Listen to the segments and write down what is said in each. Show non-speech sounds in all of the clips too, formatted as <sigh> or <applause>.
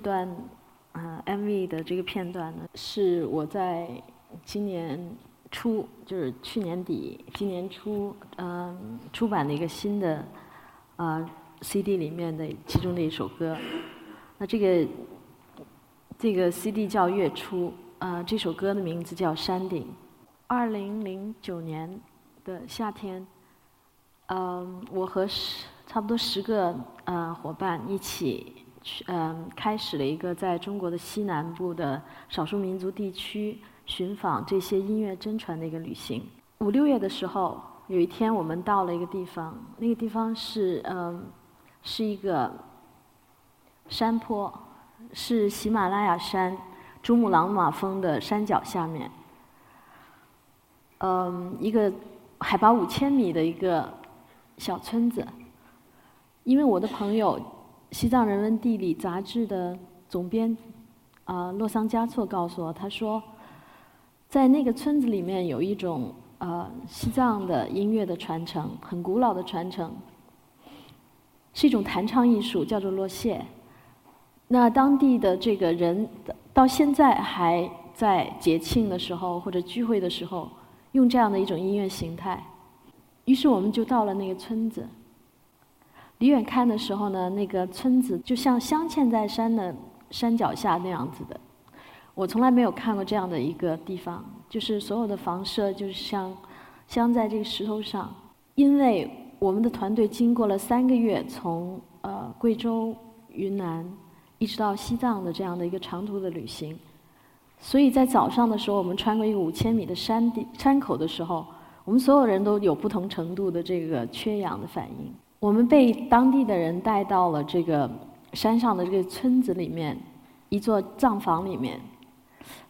这段呃 MV 的这个片段呢，是我在今年初，就是去年底、今年初，嗯，出版的一个新的啊 CD 里面的其中的一首歌。那这个这个 CD 叫《月初》，啊，这首歌的名字叫《山顶》。二零零九年的夏天，嗯，我和十差不多十个呃伙伴一起。去嗯，开始了一个在中国的西南部的少数民族地区寻访这些音乐真传的一个旅行。五六月的时候，有一天我们到了一个地方，那个地方是嗯，是一个山坡，是喜马拉雅山珠穆朗玛峰的山脚下面，嗯，一个海拔五千米的一个小村子。因为我的朋友。《西藏人文地理》杂志的总编啊，洛桑加措告诉我，他说，在那个村子里面有一种呃西藏的音乐的传承，很古老的传承，是一种弹唱艺术，叫做洛谢。那当地的这个人到现在还在节庆的时候或者聚会的时候用这样的一种音乐形态。于是我们就到了那个村子。离远看的时候呢，那个村子就像镶嵌在山的山脚下那样子的。我从来没有看过这样的一个地方，就是所有的房舍就是像镶在这个石头上。因为我们的团队经过了三个月从呃贵州、云南一直到西藏的这样的一个长途的旅行，所以在早上的时候，我们穿过一个五千米的山地山口的时候，我们所有人都有不同程度的这个缺氧的反应。我们被当地的人带到了这个山上的这个村子里面，一座藏房里面。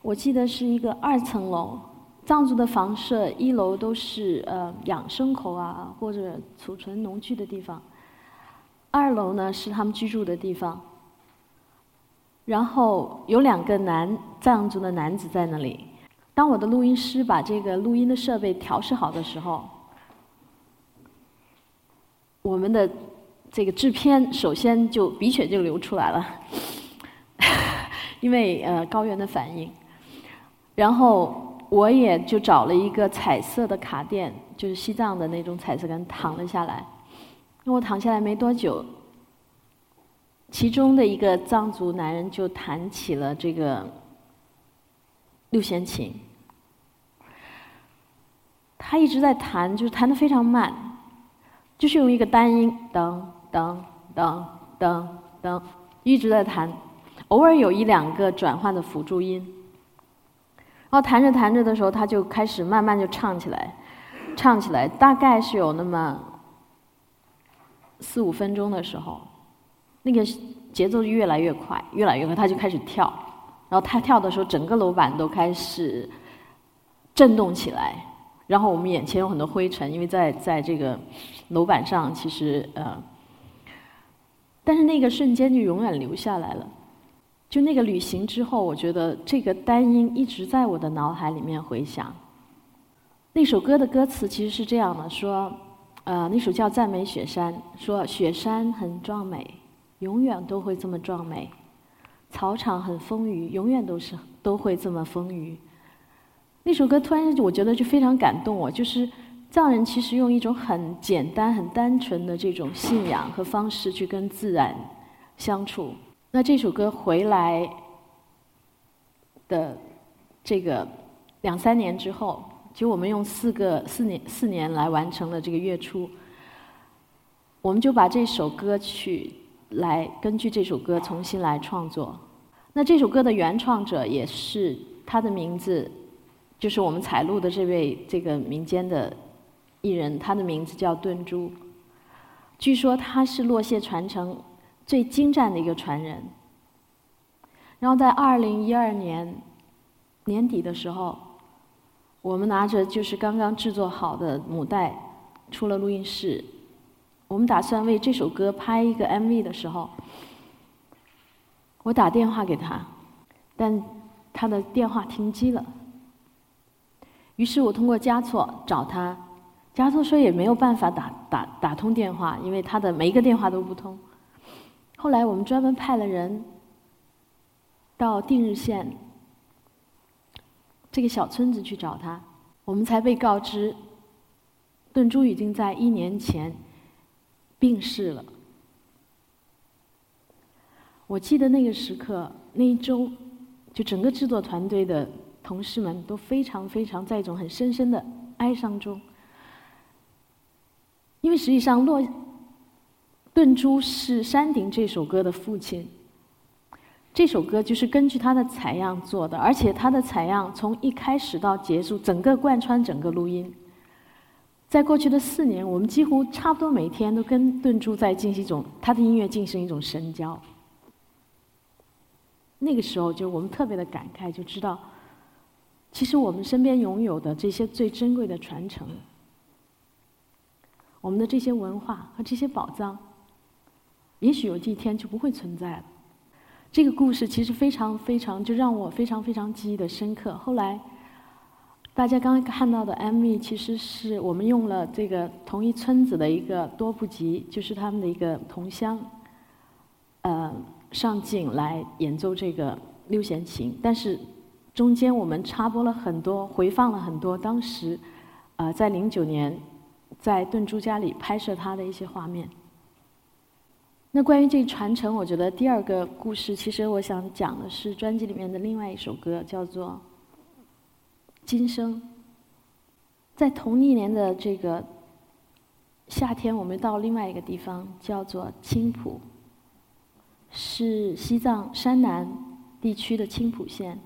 我记得是一个二层楼，藏族的房舍一楼都是呃养牲口啊或者储存农具的地方，二楼呢是他们居住的地方。然后有两个男藏族的男子在那里。当我的录音师把这个录音的设备调试好的时候。我们的这个制片首先就鼻血就流出来了，<laughs> 因为呃高原的反应。然后我也就找了一个彩色的卡垫，就是西藏的那种彩色杆，躺了下来。我躺下来没多久，其中的一个藏族男人就弹起了这个六弦琴，他一直在弹，就是弹的非常慢。就是用一个单音，噔噔噔噔噔，一直在弹，偶尔有一两个转换的辅助音。然后弹着弹着的时候，他就开始慢慢就唱起来，唱起来大概是有那么四五分钟的时候，那个节奏就越来越快，越来越快，他就开始跳。然后他跳的时候，整个楼板都开始震动起来。然后我们眼前有很多灰尘，因为在在这个楼板上，其实呃，但是那个瞬间就永远留下来了。就那个旅行之后，我觉得这个单音一直在我的脑海里面回响。那首歌的歌词其实是这样的：说，呃，那首叫《赞美雪山》，说雪山很壮美，永远都会这么壮美；草场很丰腴，永远都是都会这么丰腴。那首歌突然我觉得就非常感动我，就是藏人其实用一种很简单、很单纯的这种信仰和方式去跟自然相处。那这首歌回来的这个两三年之后，就我们用四个四年四年来完成了这个月初，我们就把这首歌曲来根据这首歌重新来创作。那这首歌的原创者也是他的名字。就是我们采录的这位这个民间的艺人，他的名字叫顿珠。据说他是落谢传承最精湛的一个传人。然后在二零一二年年底的时候，我们拿着就是刚刚制作好的母带出了录音室，我们打算为这首歌拍一个 MV 的时候，我打电话给他，但他的电话停机了。于是我通过加措找他，加措说也没有办法打打打通电话，因为他的每一个电话都不通。后来我们专门派了人到定日县这个小村子去找他，我们才被告知，顿珠已经在一年前病逝了。我记得那个时刻，那一周，就整个制作团队的同事们都非常非常在一种很深深的哀伤中，因为实际上洛顿珠是《山顶》这首歌的父亲。这首歌就是根据他的采样做的，而且他的采样从一开始到结束，整个贯穿整个录音。在过去的四年，我们几乎差不多每天都跟顿珠在进行一种他的音乐进行一种深交。那个时候，就我们特别的感慨，就知道，其实我们身边拥有的这些最珍贵的传承，我们的这些文化和这些宝藏，也许有一天就不会存在了。这个故事其实非常非常，就让我非常非常记忆的深刻。后来，大家刚刚看到的 MV，其实是我们用了这个同一村子的一个多部集，就是他们的一个同乡，呃，上镜来演奏这个六弦琴。但是中间我们插播了很多，回放了很多当时，呃，在零九年在顿珠家里拍摄他的一些画面。那关于这个传承，我觉得第二个故事，其实我想讲的是专辑里面的另外一首歌，叫做《今生》。在同一年的这个夏天，我们到另外一个地方，叫做青浦，是西藏山南地区的青浦县。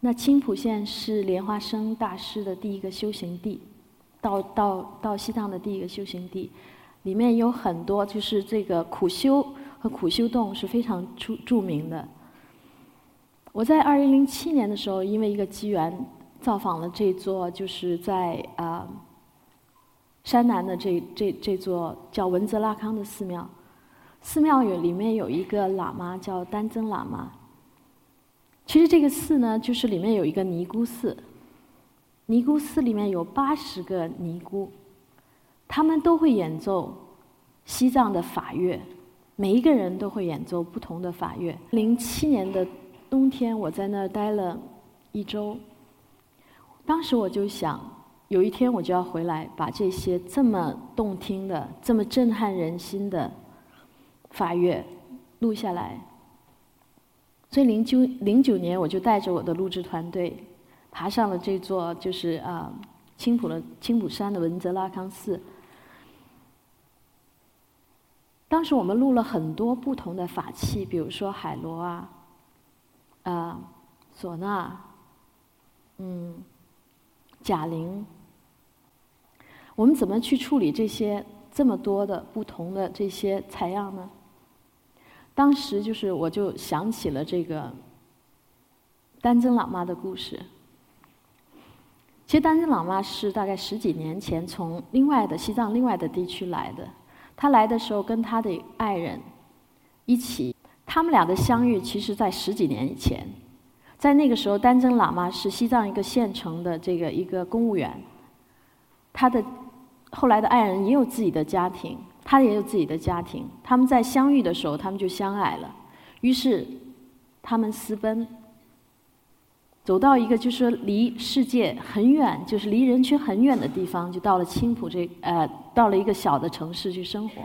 那青浦县是莲花生大师的第一个修行地，到到到西藏的第一个修行地。里面有很多，就是这个苦修和苦修洞是非常著著名的。我在二零零七年的时候，因为一个机缘，造访了这座，就是在啊山南的这这这座叫文泽拉康的寺庙。寺庙有里面有一个喇嘛叫丹增喇嘛。其实这个寺呢，就是里面有一个尼姑寺，尼姑寺里面有八十个尼姑。他们都会演奏西藏的法乐，每一个人都会演奏不同的法乐。零七年的冬天，我在那儿待了一周。当时我就想，有一天我就要回来，把这些这么动听的、这么震撼人心的法乐录下来。所以零九零九年，我就带着我的录制团队，爬上了这座就是啊青浦的青浦山的文泽拉康寺。当时我们录了很多不同的法器，比如说海螺啊，啊，唢呐，嗯，贾铃。我们怎么去处理这些这么多的不同的这些采样呢？当时就是我就想起了这个丹增喇嘛的故事。其实丹增喇嘛是大概十几年前从另外的西藏另外的地区来的。他来的时候跟他的爱人一起，他们俩的相遇其实在十几年以前，在那个时候，丹增喇嘛是西藏一个县城的这个一个公务员，他的后来的爱人也有自己的家庭，他也有自己的家庭，他们在相遇的时候，他们就相爱了，于是他们私奔。走到一个就是离世界很远，就是离人群很远的地方，就到了青浦这呃，到了一个小的城市去生活。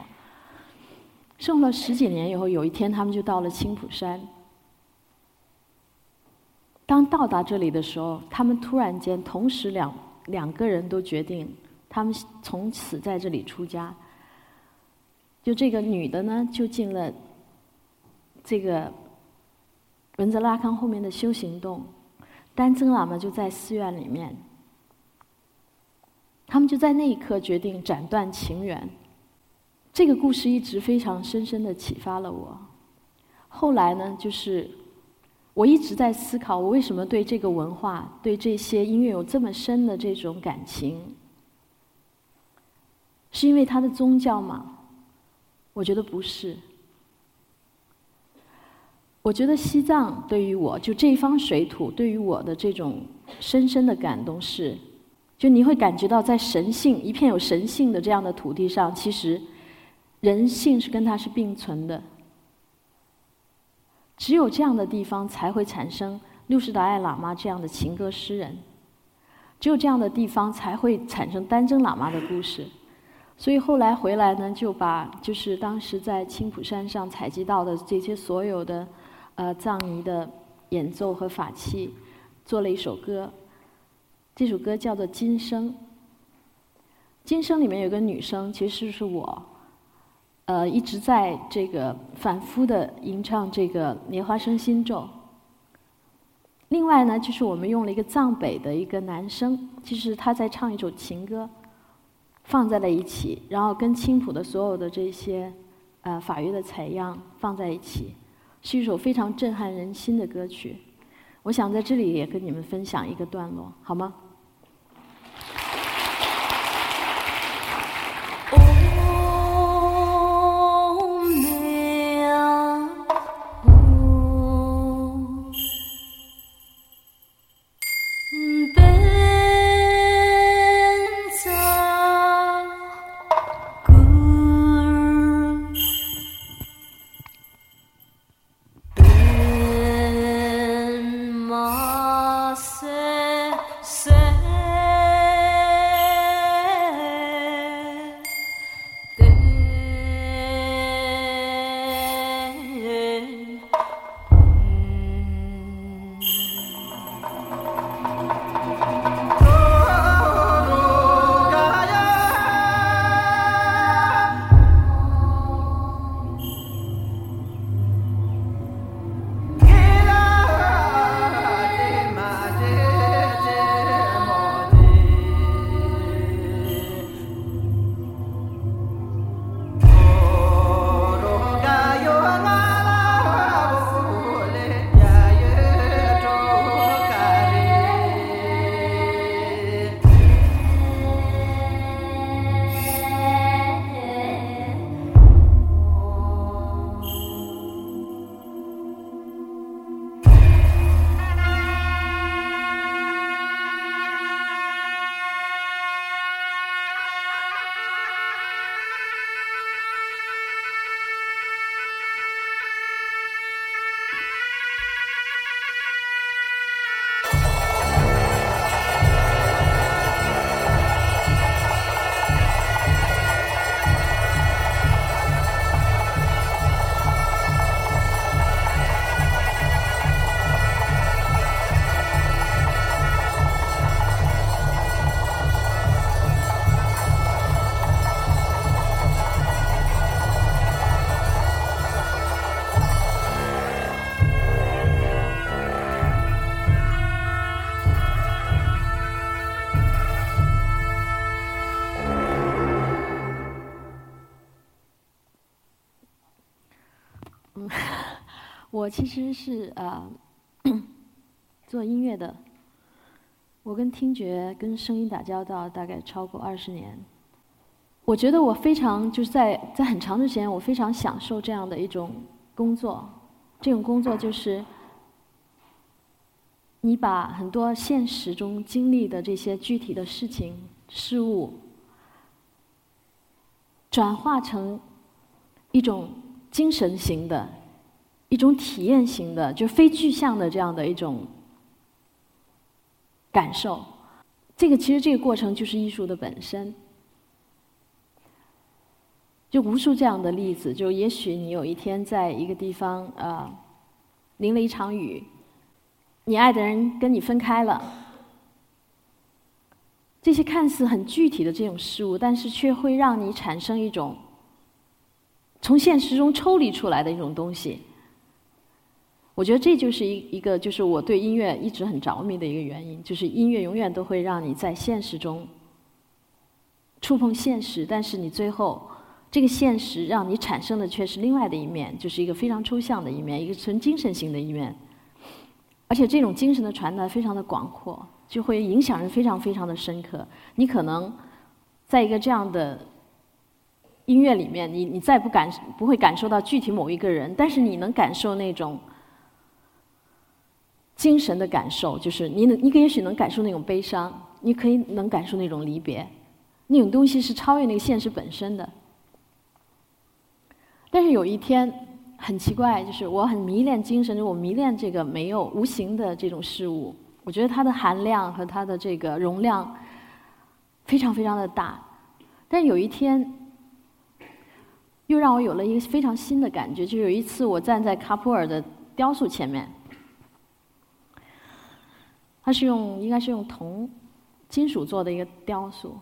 生活了十几年以后，有一天他们就到了青浦山。当到达这里的时候，他们突然间同时两两个人都决定，他们从此在这里出家。就这个女的呢，就进了这个文泽拉康后面的修行洞。丹增喇嘛就在寺院里面，他们就在那一刻决定斩断情缘。这个故事一直非常深深的启发了我。后来呢，就是我一直在思考，我为什么对这个文化、对这些音乐有这么深的这种感情？是因为它的宗教吗？我觉得不是。我觉得西藏对于我就这一方水土对于我的这种深深的感动是，就你会感觉到在神性一片有神性的这样的土地上，其实人性是跟它是并存的。只有这样的地方才会产生六世达赖喇嘛这样的情歌诗人，只有这样的地方才会产生丹增喇嘛的故事。所以后来回来呢，就把就是当时在青浦山上采集到的这些所有的呃藏尼的演奏和法器，做了一首歌。这首歌叫做《今生》。《今生》里面有个女生，其实是我，呃，一直在这个反复的吟唱这个《莲花生心咒》。另外呢，就是我们用了一个藏北的一个男生，其实他在唱一首情歌。放在了一起，然后跟青浦的所有的这些呃法乐的采样放在一起，是一首非常震撼人心的歌曲。我想在这里也跟你们分享一个段落，好吗？我其实是呃 <coughs> 做音乐的，我跟听觉、跟声音打交道大概超过二十年。我觉得我非常就是在在很长的时间，我非常享受这样的一种工作。这种工作就是你把很多现实中经历的这些具体的事情、事物，转化成一种精神型的。一种体验型的，就非具象的这样的一种感受，这个其实这个过程就是艺术的本身。就无数这样的例子，就也许你有一天在一个地方，呃，淋了一场雨，你爱的人跟你分开了，这些看似很具体的这种事物，但是却会让你产生一种从现实中抽离出来的一种东西。我觉得这就是一一个，就是我对音乐一直很着迷的一个原因，就是音乐永远都会让你在现实中触碰现实，但是你最后这个现实让你产生的却是另外的一面，就是一个非常抽象的一面，一个纯精神性的一面，而且这种精神的传达非常的广阔，就会影响人非常非常的深刻。你可能在一个这样的音乐里面，你你再不感不会感受到具体某一个人，但是你能感受那种。精神的感受，就是你能，你也许能感受那种悲伤，你可以能感受那种离别，那种东西是超越那个现实本身的。但是有一天，很奇怪，就是我很迷恋精神，就我迷恋这个没有无形的这种事物。我觉得它的含量和它的这个容量非常非常的大。但是有一天，又让我有了一个非常新的感觉，就有一次我站在卡普尔的雕塑前面，它是用应该是用铜金属做的一个雕塑。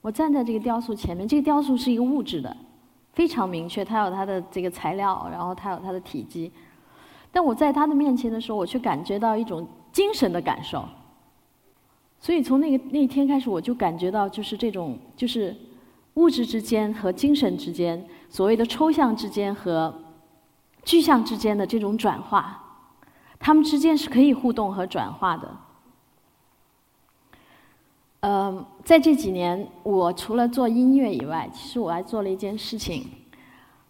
我站在这个雕塑前面，这个雕塑是一个物质的，非常明确，它有它的这个材料，然后它有它的体积。但我在它的面前的时候，我却感觉到一种精神的感受。所以从那个那一天开始，我就感觉到就是这种就是物质之间和精神之间，所谓的抽象之间和具象之间的这种转化，他们之间是可以互动和转化的。嗯，在这几年，我除了做音乐以外，其实我还做了一件事情。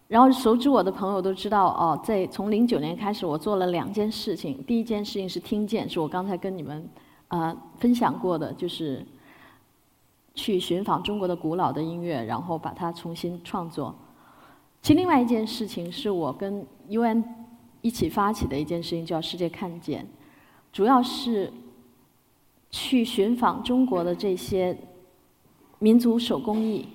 然后熟知我的朋友都知道，哦，在从零九年开始，我做了两件事情。第一件事情是听见，是我刚才跟你们呃分享过的，就是去寻访中国的古老的音乐，然后把它重新创作。其实另外一件事情是我跟 UN 一起发起的一件事情，叫“世界看见”，主要是。去寻访中国的这些民族手工艺，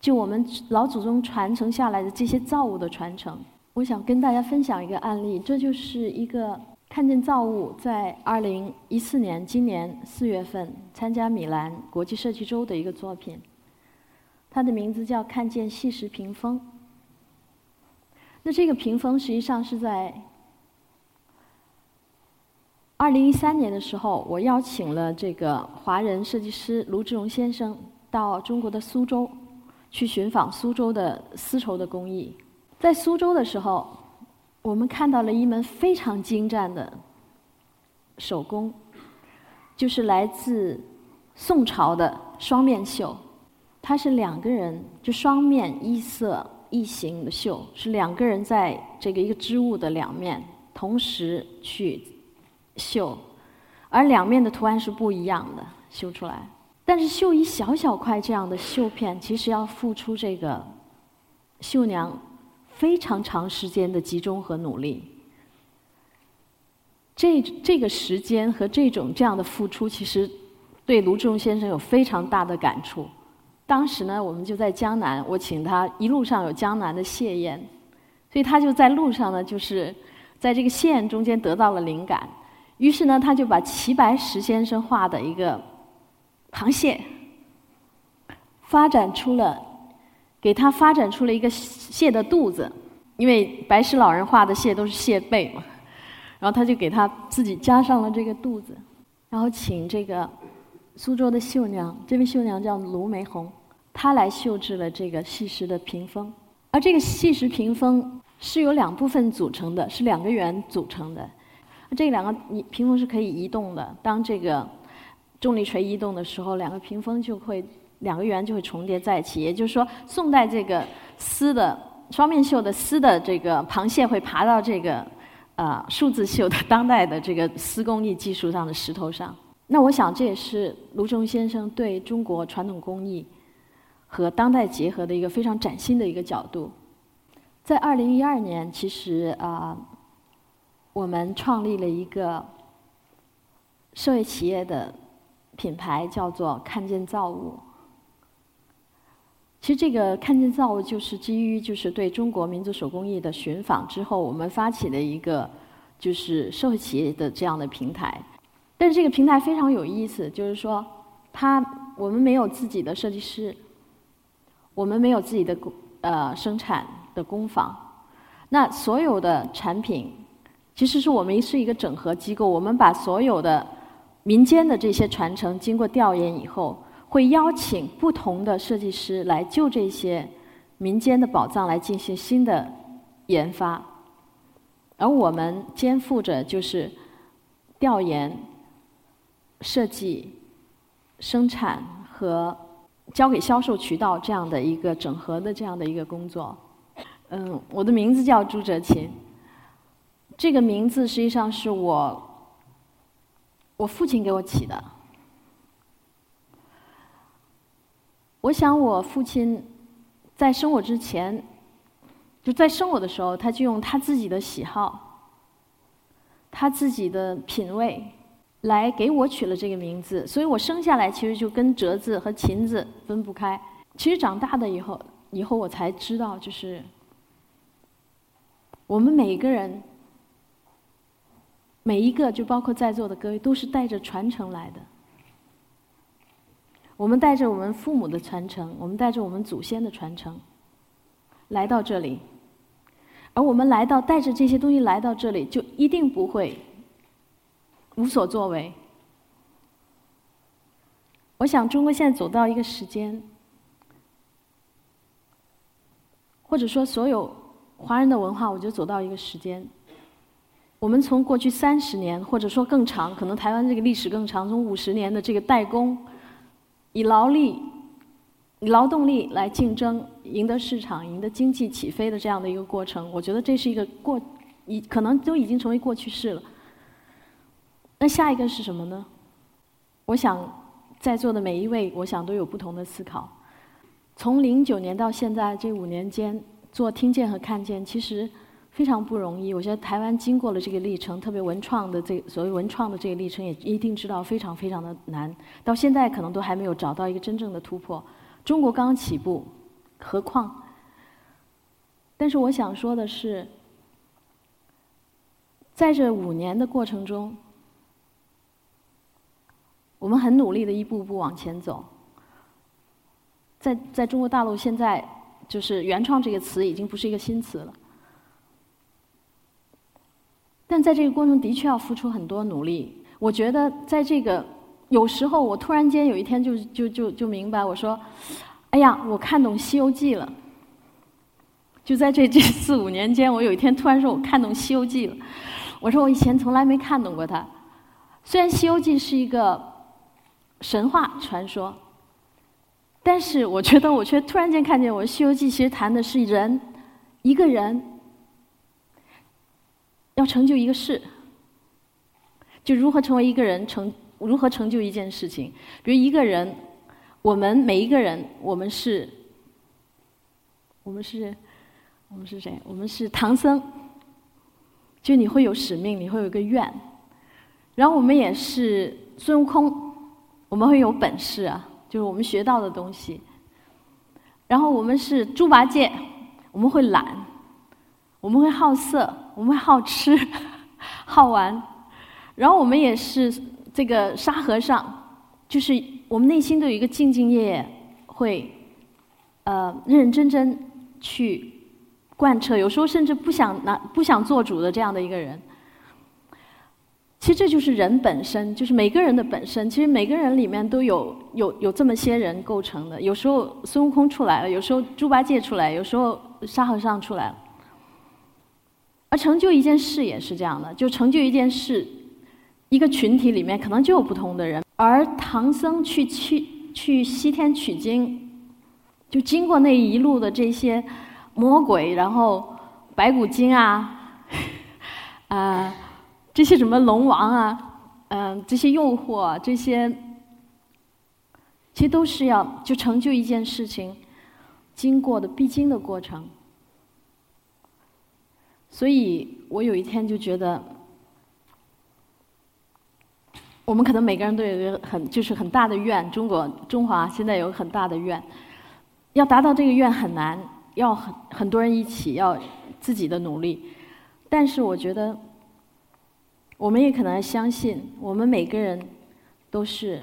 就我们老祖宗传承下来的这些造物的传承。我想跟大家分享一个案例，这就是一个看见造物在二零一四年今年四月份参加米兰国际设计周的一个作品，它的名字叫“看见细石屏风”。那这个屏风实际上是在。二零一三年的时候，我邀请了这个华人设计师卢志荣先生到中国的苏州去寻访苏州的丝绸的工艺。在苏州的时候，我们看到了一门非常精湛的手工，就是来自宋朝的双面绣。它是两个人，就双面一色异形的绣，是两个人在这个一个织物的两面同时去。绣，而两面的图案是不一样的，绣出来。但是绣一小小块这样的绣片，其实要付出这个绣娘非常长时间的集中和努力。这这个时间和这种这样的付出，其实对卢志荣先生有非常大的感触。当时呢，我们就在江南，我请他一路上有江南的蟹宴，所以他就在路上呢，就是在这个蟹中间得到了灵感。于是呢，他就把齐白石先生画的一个螃蟹，发展出了，给他发展出了一个蟹的肚子，因为白石老人画的蟹都是蟹背嘛，然后他就给他自己加上了这个肚子，然后请这个苏州的绣娘，这位绣娘叫卢梅红，她来绣制了这个细石的屏风，而这个细石屏风是由两部分组成的，是两个圆组成的。这两个屏风是可以移动的。当这个重力锤移动的时候，两个屏风就会两个圆就会重叠在一起。也就是说，宋代这个丝的双面绣的丝的这个螃蟹会爬到这个呃数字绣的当代的这个丝工艺技术上的石头上。那我想这也是卢中先生对中国传统工艺和当代结合的一个非常崭新的一个角度。在二零一二年，其实啊。我们创立了一个社会企业的品牌，叫做“看见造物”。其实，这个“看见造物”就是基于就是对中国民族手工艺的寻访之后，我们发起的一个就是社会企业的这样的平台。但是，这个平台非常有意思，就是说，它我们没有自己的设计师，我们没有自己的工呃生产的工坊，那所有的产品。其实是我们是一个整合机构，我们把所有的民间的这些传承经过调研以后，会邀请不同的设计师来就这些民间的宝藏来进行新的研发，而我们肩负着就是调研、设计、生产和交给销售渠道这样的一个整合的这样的一个工作。嗯，我的名字叫朱哲琴。这个名字实际上是我我父亲给我起的。我想我父亲在生我之前就在生我的时候，他就用他自己的喜好、他自己的品味来给我取了这个名字，所以我生下来其实就跟折子和琴子分不开。其实长大的以后，以后我才知道，就是我们每一个人，每一个就包括在座的各位，都是带着传承来的。我们带着我们父母的传承，我们带着我们祖先的传承来到这里。而我们来到带着这些东西来到这里，就一定不会无所作为。我想，中国现在走到一个时间，或者说所有华人的文化，我觉得走到一个时间。我们从过去三十年，或者说更长，可能台湾这个历史更长，从五十年的这个代工，以劳力。以劳动力来竞争，赢得市场，赢得经济起飞的这样的一个过程，我觉得这是一个过，已可能都已经成为过去式了。那下一个是什么呢？我想在座的每一位，我想都有不同的思考。从零九年到现在这五年间，做听见和看见，其实非常不容易。我觉得台湾经过了这个历程，特别文创的这所谓文创的这个历程，也一定知道非常非常的难。到现在可能都还没有找到一个真正的突破。中国刚刚起步，何况？但是我想说的是，在这五年的过程中，我们很努力的一步步往前走。在在中国大陆，现在就是“原创”这个词已经不是一个新词了。但在这个过程，的确要付出很多努力。我觉得，在这个。有时候我突然间有一天就就就就明白，我说：“哎呀，我看懂《西游记》了。”就在这这四五年间，我有一天突然说：“我看懂《西游记》了。”我说：“我以前从来没看懂过它。虽然《西游记》是一个神话传说，但是我觉得我却突然间看见，我《西游记》其实谈的是人一个人要成就一个事，就如何成为一个人成。”如何成就一件事情？比如一个人，我们每一个人，我们是，我们是，我们是谁？我们是唐僧。就你会有使命，你会有一个愿。然后我们也是孙悟空，我们会有本事啊，就是我们学到的东西。然后我们是猪八戒，我们会懒，我们会好色，我们会好吃，<laughs> 好玩。然后我们也是。这个沙和尚，就是我们内心都有一个兢兢业业，会呃认认真真去贯彻，有时候甚至不想拿不想做主的这样的一个人。其实这就是人本身，就是每个人的本身。其实每个人里面都有有有这么些人构成的。有时候孙悟空出来了，有时候猪八戒出来，有时候沙和尚出来了。而成就一件事也是这样的，就成就一件事。一个群体里面可能就有不同的人，而唐僧去去去西天取经，就经过那一路的这些魔鬼，然后白骨精啊，啊，<laughs> 这些什么龙王啊，嗯，这些诱惑，这些，其实都是要就成就一件事情经过的必经的过程。所以我有一天就觉得。我们可能每个人都有一个很就是很大的愿，中国中华现在有很大的愿，要达到这个愿很难，要很很多人一起，要自己的努力。但是我觉得，我们也可能相信，我们每个人都是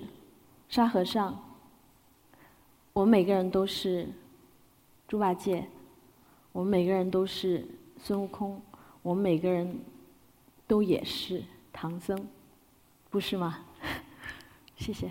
沙和尚，我们每个人都是猪八戒，我们每个人都是孙悟空，我们每个人都也是唐僧。不是吗？<laughs> 谢谢。